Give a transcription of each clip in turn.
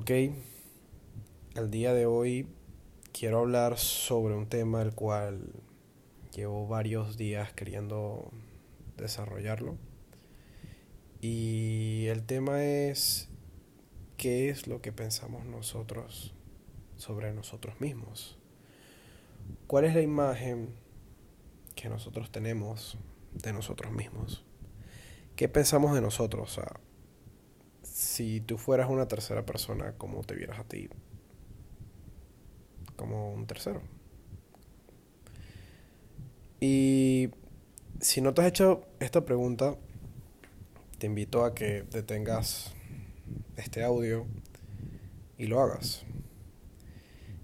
Ok, el día de hoy quiero hablar sobre un tema el cual llevo varios días queriendo desarrollarlo. Y el tema es qué es lo que pensamos nosotros sobre nosotros mismos. ¿Cuál es la imagen que nosotros tenemos de nosotros mismos? ¿Qué pensamos de nosotros? Si tú fueras una tercera persona, ¿cómo te vieras a ti? Como un tercero. Y si no te has hecho esta pregunta, te invito a que detengas este audio y lo hagas.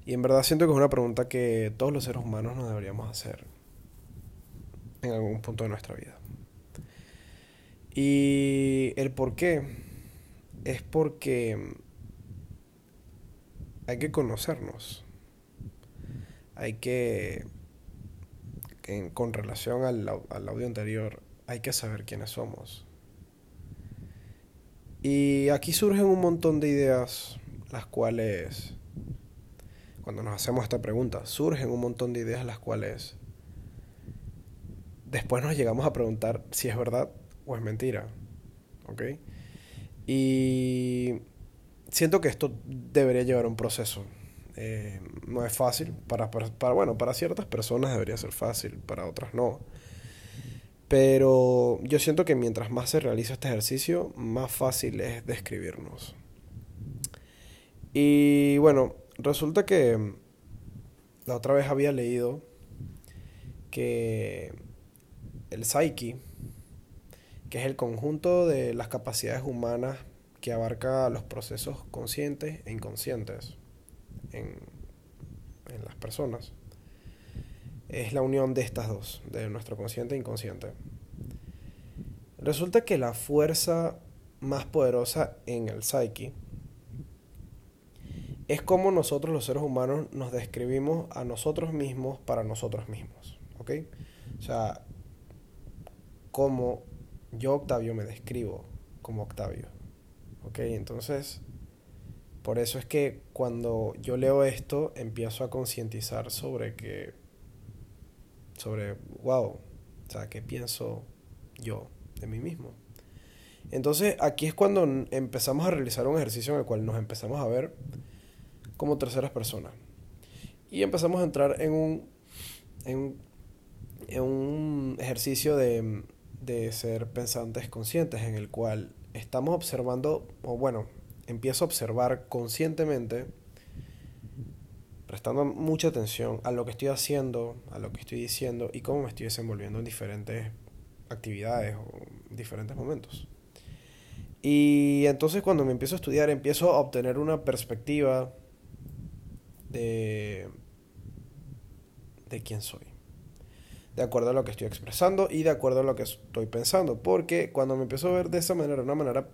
Y en verdad siento que es una pregunta que todos los seres humanos nos deberíamos hacer en algún punto de nuestra vida. Y el por qué es porque hay que conocernos. Hay que, con relación al, al audio anterior, hay que saber quiénes somos. Y aquí surgen un montón de ideas, las cuales, cuando nos hacemos esta pregunta, surgen un montón de ideas las cuales después nos llegamos a preguntar si es verdad o es mentira. ¿Ok? Y siento que esto debería llevar un proceso. Eh, no es fácil, para, para, bueno, para ciertas personas debería ser fácil, para otras no. Pero yo siento que mientras más se realiza este ejercicio, más fácil es describirnos. Y bueno, resulta que la otra vez había leído que el psyche, que es el conjunto de las capacidades humanas que abarca los procesos conscientes e inconscientes en, en las personas. Es la unión de estas dos, de nuestro consciente e inconsciente. Resulta que la fuerza más poderosa en el psyche es como nosotros los seres humanos nos describimos a nosotros mismos para nosotros mismos. ¿Ok? O sea, como yo, Octavio, me describo como Octavio. ¿Ok? Entonces, por eso es que cuando yo leo esto, empiezo a concientizar sobre que, sobre, wow, o sea, ¿qué pienso yo de mí mismo? Entonces, aquí es cuando empezamos a realizar un ejercicio en el cual nos empezamos a ver como terceras personas. Y empezamos a entrar en un, en, en un ejercicio de de ser pensantes conscientes en el cual estamos observando, o bueno, empiezo a observar conscientemente, prestando mucha atención a lo que estoy haciendo, a lo que estoy diciendo y cómo me estoy desenvolviendo en diferentes actividades o diferentes momentos. Y entonces cuando me empiezo a estudiar, empiezo a obtener una perspectiva de, de quién soy de acuerdo a lo que estoy expresando y de acuerdo a lo que estoy pensando. Porque cuando me empiezo a ver de esa manera, de una manera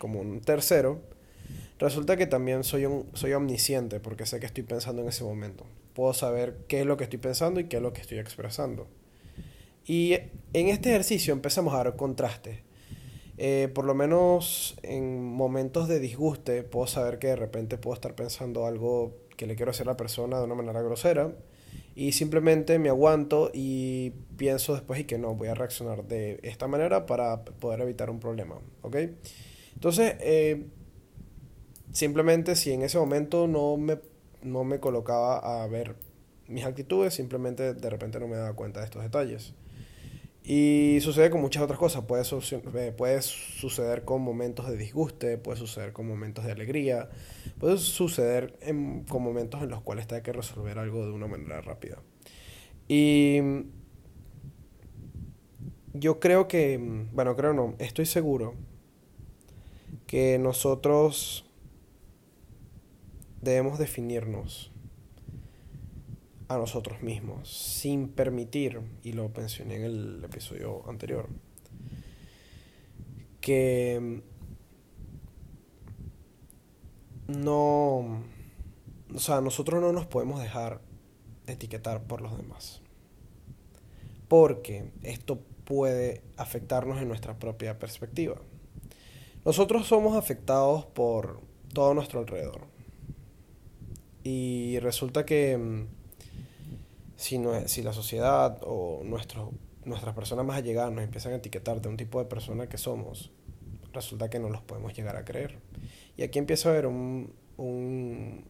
como un tercero, resulta que también soy, un, soy omnisciente porque sé que estoy pensando en ese momento. Puedo saber qué es lo que estoy pensando y qué es lo que estoy expresando. Y en este ejercicio empezamos a dar contrastes. Eh, por lo menos en momentos de disguste puedo saber que de repente puedo estar pensando algo que le quiero hacer a la persona de una manera grosera y simplemente me aguanto y pienso después y que no, voy a reaccionar de esta manera para poder evitar un problema, ¿ok? Entonces, eh, simplemente si en ese momento no me, no me colocaba a ver mis actitudes, simplemente de repente no me daba cuenta de estos detalles. Y sucede con muchas otras cosas. Puede, eh, puede suceder con momentos de disguste, puede suceder con momentos de alegría, puede suceder con momentos en los cuales te hay que resolver algo de una manera rápida. Y yo creo que, bueno, creo no, estoy seguro que nosotros debemos definirnos a nosotros mismos, sin permitir, y lo mencioné en el episodio anterior, que no, o sea, nosotros no nos podemos dejar etiquetar por los demás, porque esto puede afectarnos en nuestra propia perspectiva. Nosotros somos afectados por todo nuestro alrededor. Y resulta que mm, si, no, si la sociedad o nuestro, nuestras personas más allegadas nos empiezan a etiquetar de un tipo de persona que somos, resulta que no los podemos llegar a creer. Y aquí empieza a haber un, un,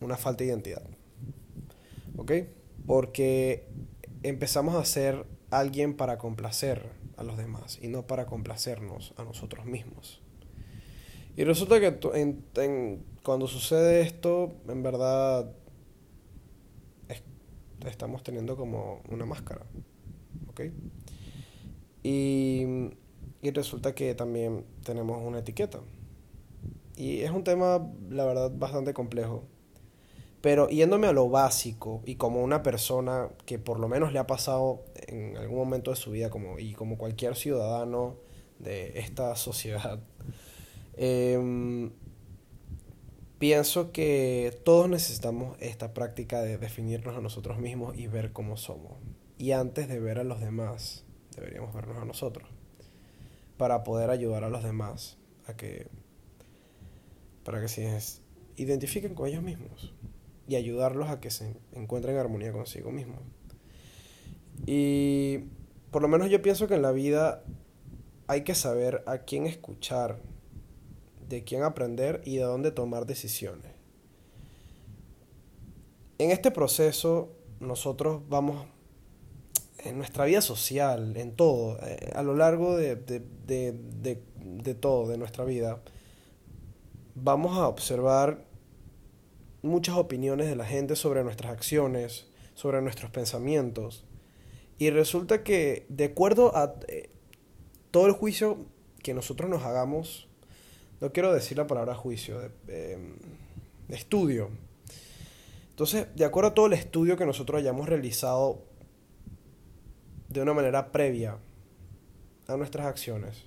una falta de identidad. ¿Ok? Porque empezamos a ser alguien para complacer a los demás y no para complacernos a nosotros mismos. Y resulta que cuando sucede esto, en verdad estamos teniendo como una máscara. ¿Ok? Y, y resulta que también tenemos una etiqueta. Y es un tema, la verdad, bastante complejo. Pero yéndome a lo básico y como una persona que por lo menos le ha pasado en algún momento de su vida como, y como cualquier ciudadano de esta sociedad, em, pienso que todos necesitamos esta práctica de definirnos a nosotros mismos y ver cómo somos. Y antes de ver a los demás, deberíamos vernos a nosotros. Para poder ayudar a los demás a que para que se identifiquen con ellos mismos y ayudarlos a que se encuentren en armonía consigo mismos. Y por lo menos yo pienso que en la vida hay que saber a quién escuchar, de quién aprender y de dónde tomar decisiones. En este proceso nosotros vamos en nuestra vida social, en todo, eh, a lo largo de, de todo, de nuestra vida, vamos a observar muchas opiniones de la gente sobre nuestras acciones, sobre nuestros pensamientos. Y resulta que de acuerdo a eh, todo el juicio que nosotros nos hagamos, no quiero decir la palabra juicio, de, em, estudio. Entonces, de acuerdo a todo el estudio que nosotros hayamos realizado de una manera previa a nuestras acciones,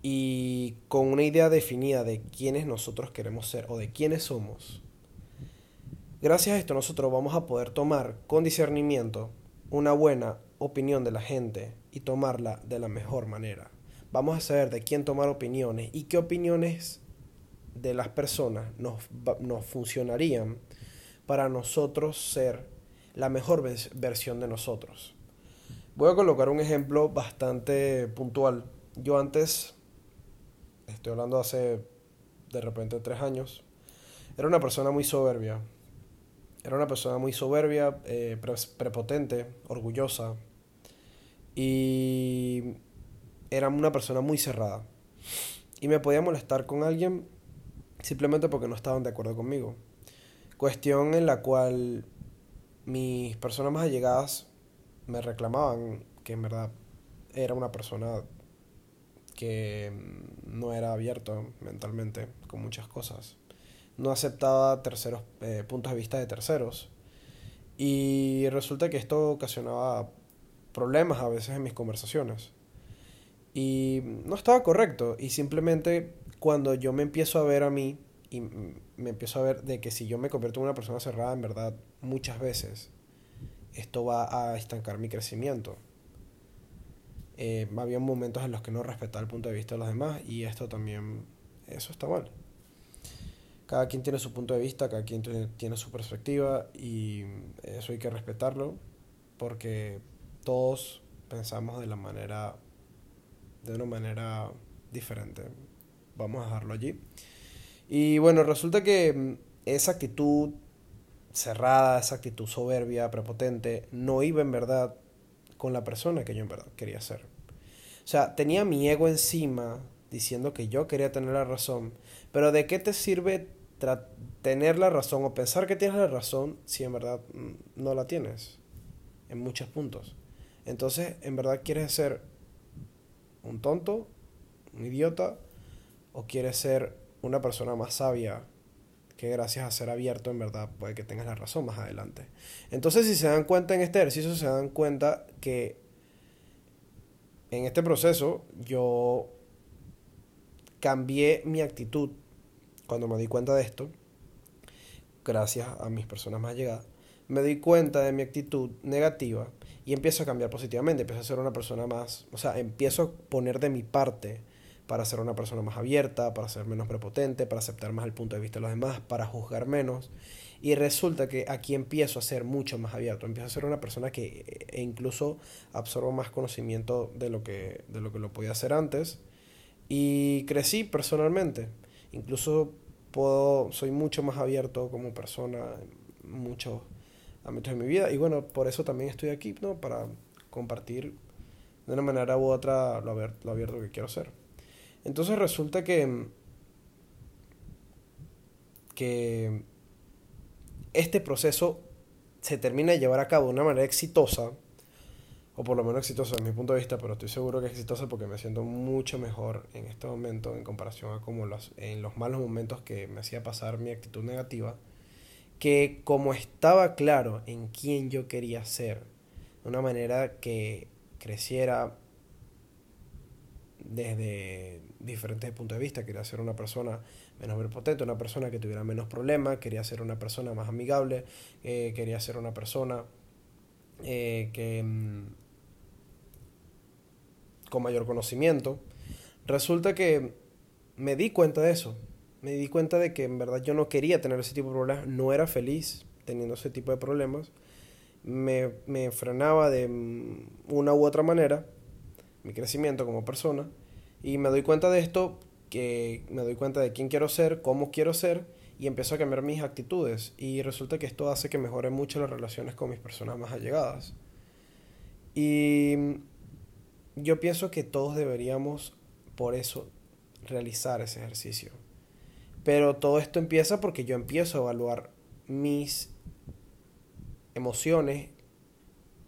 y con una idea definida de quiénes nosotros queremos ser o de quiénes somos, gracias a esto nosotros vamos a poder tomar con discernimiento una buena opinión de la gente y tomarla de la mejor manera. Vamos a saber de quién tomar opiniones y qué opiniones de las personas nos, nos funcionarían para nosotros ser la mejor versión de nosotros. Voy a colocar un ejemplo bastante puntual. Yo antes estoy hablando hace de repente tres años, era una persona muy soberbia. Era una persona muy soberbia, eh, prepotente, orgullosa. Y era una persona muy cerrada. Y me podía molestar con alguien simplemente porque no estaban de acuerdo conmigo. Cuestión en la cual mis personas más allegadas me reclamaban que en verdad era una persona que mm, no era abierto mentalmente con muchas cosas. No aceptaba terceros eh, puntos de vista de terceros. Y resulta que esto ocasionaba problemas a veces en mis conversaciones. Y no estaba correcto. Y simplemente cuando yo me empiezo a ver a mí y me empiezo a ver de que si yo me convierto en una persona cerrada, en verdad, muchas veces, esto va a estancar mi crecimiento eh, había momentos en los que no respetaba el punto de vista de los demás y esto también, eso está mal. Cada quien tiene su punto de vista, cada quien tiene su perspectiva y eso hay que respetarlo porque todos pensamos de la manera, de una manera diferente. Vamos a dejarlo allí. Y bueno, resulta que esa actitud cerrada, esa actitud soberbia, prepotente, no iba en verdad con la persona que yo en verdad quería ser. O sea, tenía mi ego encima diciendo que yo quería tener la razón, pero ¿de qué te sirve tener la razón o pensar que tienes la razón si en verdad mm, no la tienes en muchos puntos? Entonces, ¿en verdad quieres ser un tonto, un idiota, o quieres ser una persona más sabia que gracias a ser abierto en verdad puede que tengas la razón más adelante. Entonces si se dan cuenta en este ejercicio, se dan cuenta que en este proceso yo cambié mi actitud cuando me di cuenta de esto, gracias a mis personas más llegadas, me di cuenta de mi actitud negativa y empiezo a cambiar positivamente, empiezo a ser una persona más, o sea, empiezo a poner de mi parte para ser una persona más abierta, para ser menos prepotente, para aceptar más el punto de vista de los demás, para juzgar menos. Y resulta que aquí empiezo a ser mucho más abierto, empiezo a ser una persona que e incluso absorbo más conocimiento de lo que, de lo, que lo podía hacer antes. Y crecí personalmente. Incluso puedo, soy mucho más abierto como persona en muchos ámbitos de mi vida. Y bueno, por eso también estoy aquí, ¿no? Para compartir de una manera u otra lo, abierto que quiero ser. Entonces resulta que, que este proceso se termina de llevar a cabo de una manera exitosa, o por lo menos exitosa desde mi punto de vista, pero estoy seguro que es exitosa porque me siento mucho mejor en este momento en comparación a como los, en los malos momentos que me hacía pasar mi actitud negativa, que como estaba claro en quién yo quería ser, de una manera que creciera desde diferentes puntos de vista. Quería ser una persona menos prepotente, una persona que tuviera menos problemas, quería ser una persona más amigable, eh, quería ser una persona eh, que mm, con mayor conocimiento. Resulta que me di cuenta de eso. Me di cuenta de que en verdad yo no quería tener ese tipo de problemas, no era feliz teniendo ese tipo de problemas. Me, me frenaba de mm, una u otra manera mi crecimiento como persona y me doy cuenta de esto, que me doy cuenta de quién quiero ser, cómo quiero ser, y empiezo a cambiar mis actitudes. Y resulta que esto hace que mejore mucho las relaciones con mis personas más allegadas. Y yo pienso que todos deberíamos, por eso, realizar ese ejercicio. Pero todo esto empieza porque yo empiezo a evaluar mis emociones,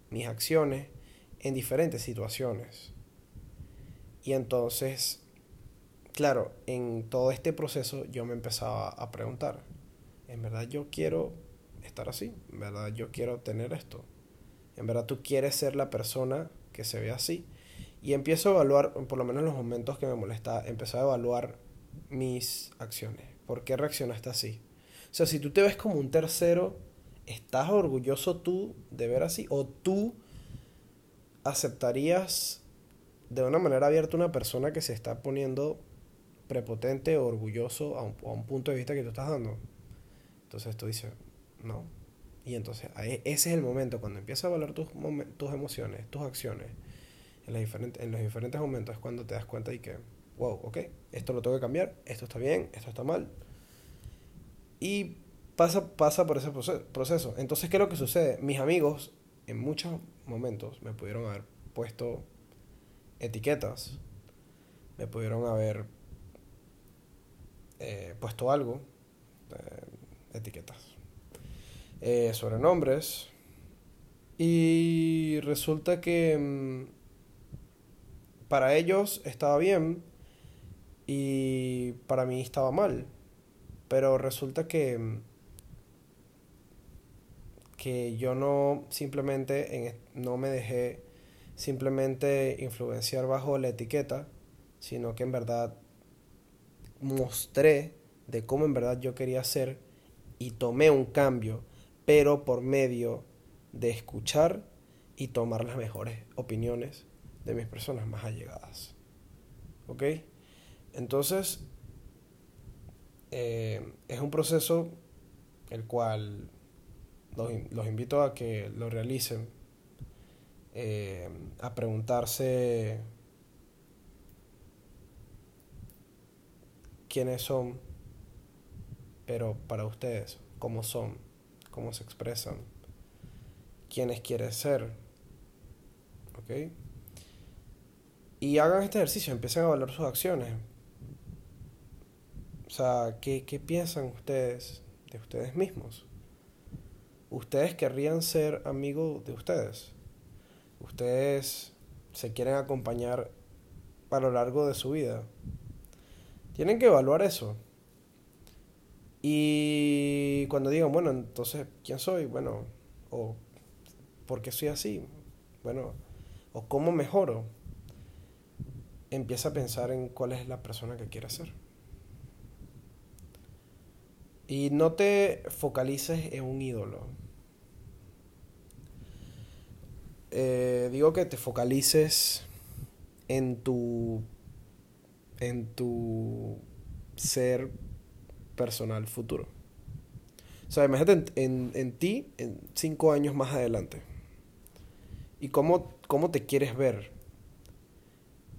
mis acciones en diferentes situaciones. Y entonces, claro, en todo este proceso yo me empezaba a preguntar, en verdad yo quiero estar así, en verdad yo quiero tener esto, en verdad tú quieres ser la persona que se ve así. Y empiezo a evaluar, por lo menos en los momentos que me molesta, empezar a evaluar mis acciones. ¿Por qué reaccionaste así? O sea, si tú te ves como un tercero, ¿estás orgulloso tú de ver así? ¿O tú aceptarías de una manera abierta una persona que se está poniendo prepotente o orgulloso a un, punto de vista que tú estás dando. Entonces tú dices, no. Y entonces ese es el momento cuando empiezas a valorar tus, tus emociones, tus acciones, en, los diferentes, en los diferentes momentos es cuando te das cuenta y que, wow, ok, esto lo tengo que cambiar, esto está bien, esto está mal. Y pasa, pasa por ese proceso. Entonces, ¿qué es lo que sucede? Mis amigos en muchos momentos me pudieron haber puesto etiquetas. Me pudieron haber eh, puesto algo, eh, etiquetas, eh, sobrenombres. Y resulta que mm, para ellos estaba bien y para mí estaba mal. Pero resulta que, mm, que yo no simplemente no me dejé simplemente influenciar bajo la etiqueta, sino que en verdad mostré de cómo en verdad yo quería ser y tomé un cambio, pero por medio de escuchar y tomar las mejores opiniones de mis personas más allegadas. ¿Ok? Entonces, eh, es un proceso el cual los, los invito a que lo realicen eh, a preguntarse quiénes son, pero para ustedes, cómo son, cómo se expresan, quiénes quieren ser. ¿Ok? Y hagan este ejercicio, empiecen a valorar sus acciones. O sea, ¿qué, ¿qué piensan ustedes de ustedes mismos? ¿Ustedes querrían ser amigos de ustedes? ustedes se quieren acompañar a lo largo de su vida. Tienen que evaluar eso. Y cuando digan, bueno, entonces, ¿quién soy? Bueno, o ¿por qué soy así? Bueno, o ¿cómo mejoro? Empieza a pensar en cuál es la persona que quieres ser. Y no te focalices en un ídolo. Eh, digo que te focalices en tu en tu ser personal futuro. O sea, imagínate en, en, ti en cinco años más adelante. Y cómo, cómo te quieres ver.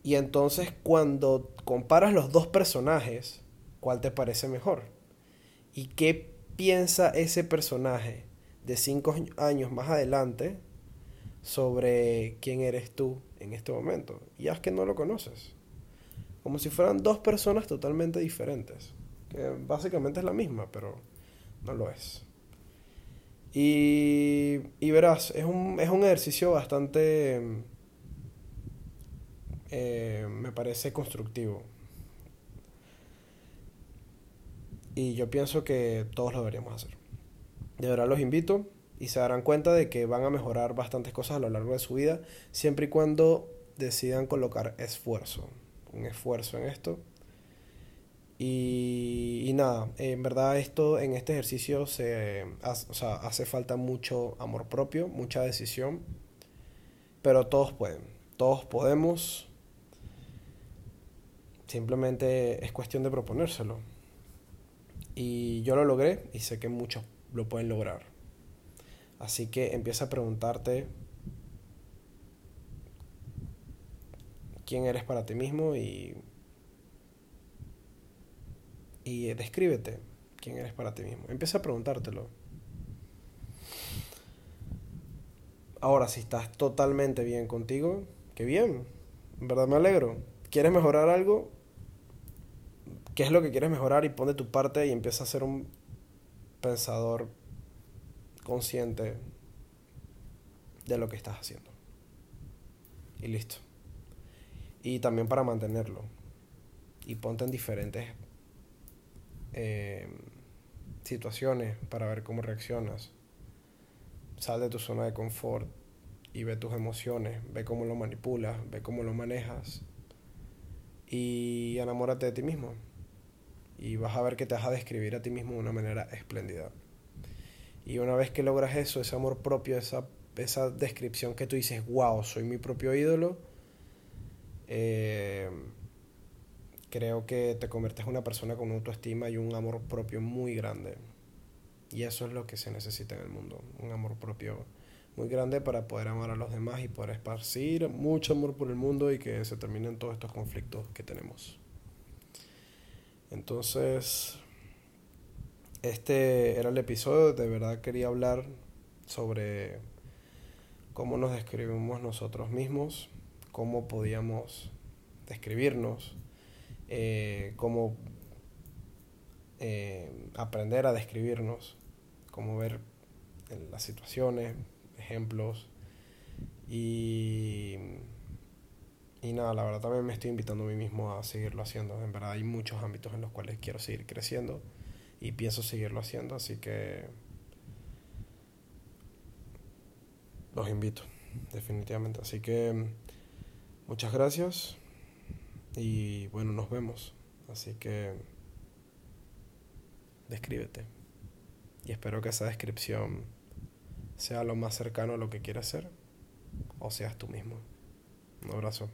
Y entonces cuando comparas los dos personajes, ¿cuál te parece mejor? ¿Y qué piensa ese personaje de cinco años más adelante sobre quién eres tú en este momento? Y es que no lo conoces. Como si fueran dos personas totalmente diferentes. Que básicamente es la misma, pero no lo es. Y, y verás, es un, es un ejercicio bastante, eh, me parece constructivo. Y yo pienso que todos lo deberíamos hacer. De verdad los invito y se darán cuenta de que van a mejorar bastantes cosas a lo largo de su vida, siempre y cuando decidan colocar esfuerzo, un esfuerzo en esto y, nada, en verdad esto en este ejercicio se, o sea, hace falta mucho amor propio, mucha decisión, pero todos pueden, todos podemos. Simplemente es cuestión de proponérselo. Y yo lo logré y sé que muchos lo pueden lograr. Así que empieza a preguntarte quién eres para ti mismo y y descríbete quién eres para ti mismo. Empieza a preguntártelo. Ahora, si estás totalmente bien contigo, qué bien. En verdad me alegro. ¿Quieres mejorar algo? ¿Qué es lo que quieres mejorar? Y pon de tu parte y empieza a ser un pensador consciente de lo que estás haciendo. Y listo. Y también para mantenerlo. Y ponte en diferentes eh, situaciones para ver cómo reaccionas. Sal de tu zona de confort y ve tus emociones, ve cómo lo manipulas, ve cómo lo manejas y enamórate de ti mismo. Y vas a ver que te vas a describir a ti mismo de una manera espléndida. Y una vez que logras eso, ese amor propio, esa, esa descripción que tú dices, wow, soy mi propio ídolo, eh, creo que te conviertes en una persona con autoestima y un amor propio muy grande. Y eso es lo que se necesita en el mundo, un amor propio muy grande para poder amar a los demás y poder esparcir mucho amor por el mundo y que se terminen todos estos conflictos que tenemos. Entonces, este era el episodio, de verdad quería hablar sobre cómo nos describimos nosotros mismos, cómo podíamos describirnos, eh, cómo eh, aprender a describirnos, cómo ver las situaciones, ejemplos. Y, y nada, la verdad también me estoy invitando a mí mismo a seguirlo haciendo. En verdad hay muchos ámbitos en los cuales quiero seguir creciendo y pienso seguirlo haciendo, así que los invito, definitivamente. Así que muchas gracias. Y bueno, nos vemos. Así que descríbete. Y espero que esa descripción sea lo más cercano a lo que quieres ser o seas tú mismo. Un abrazo.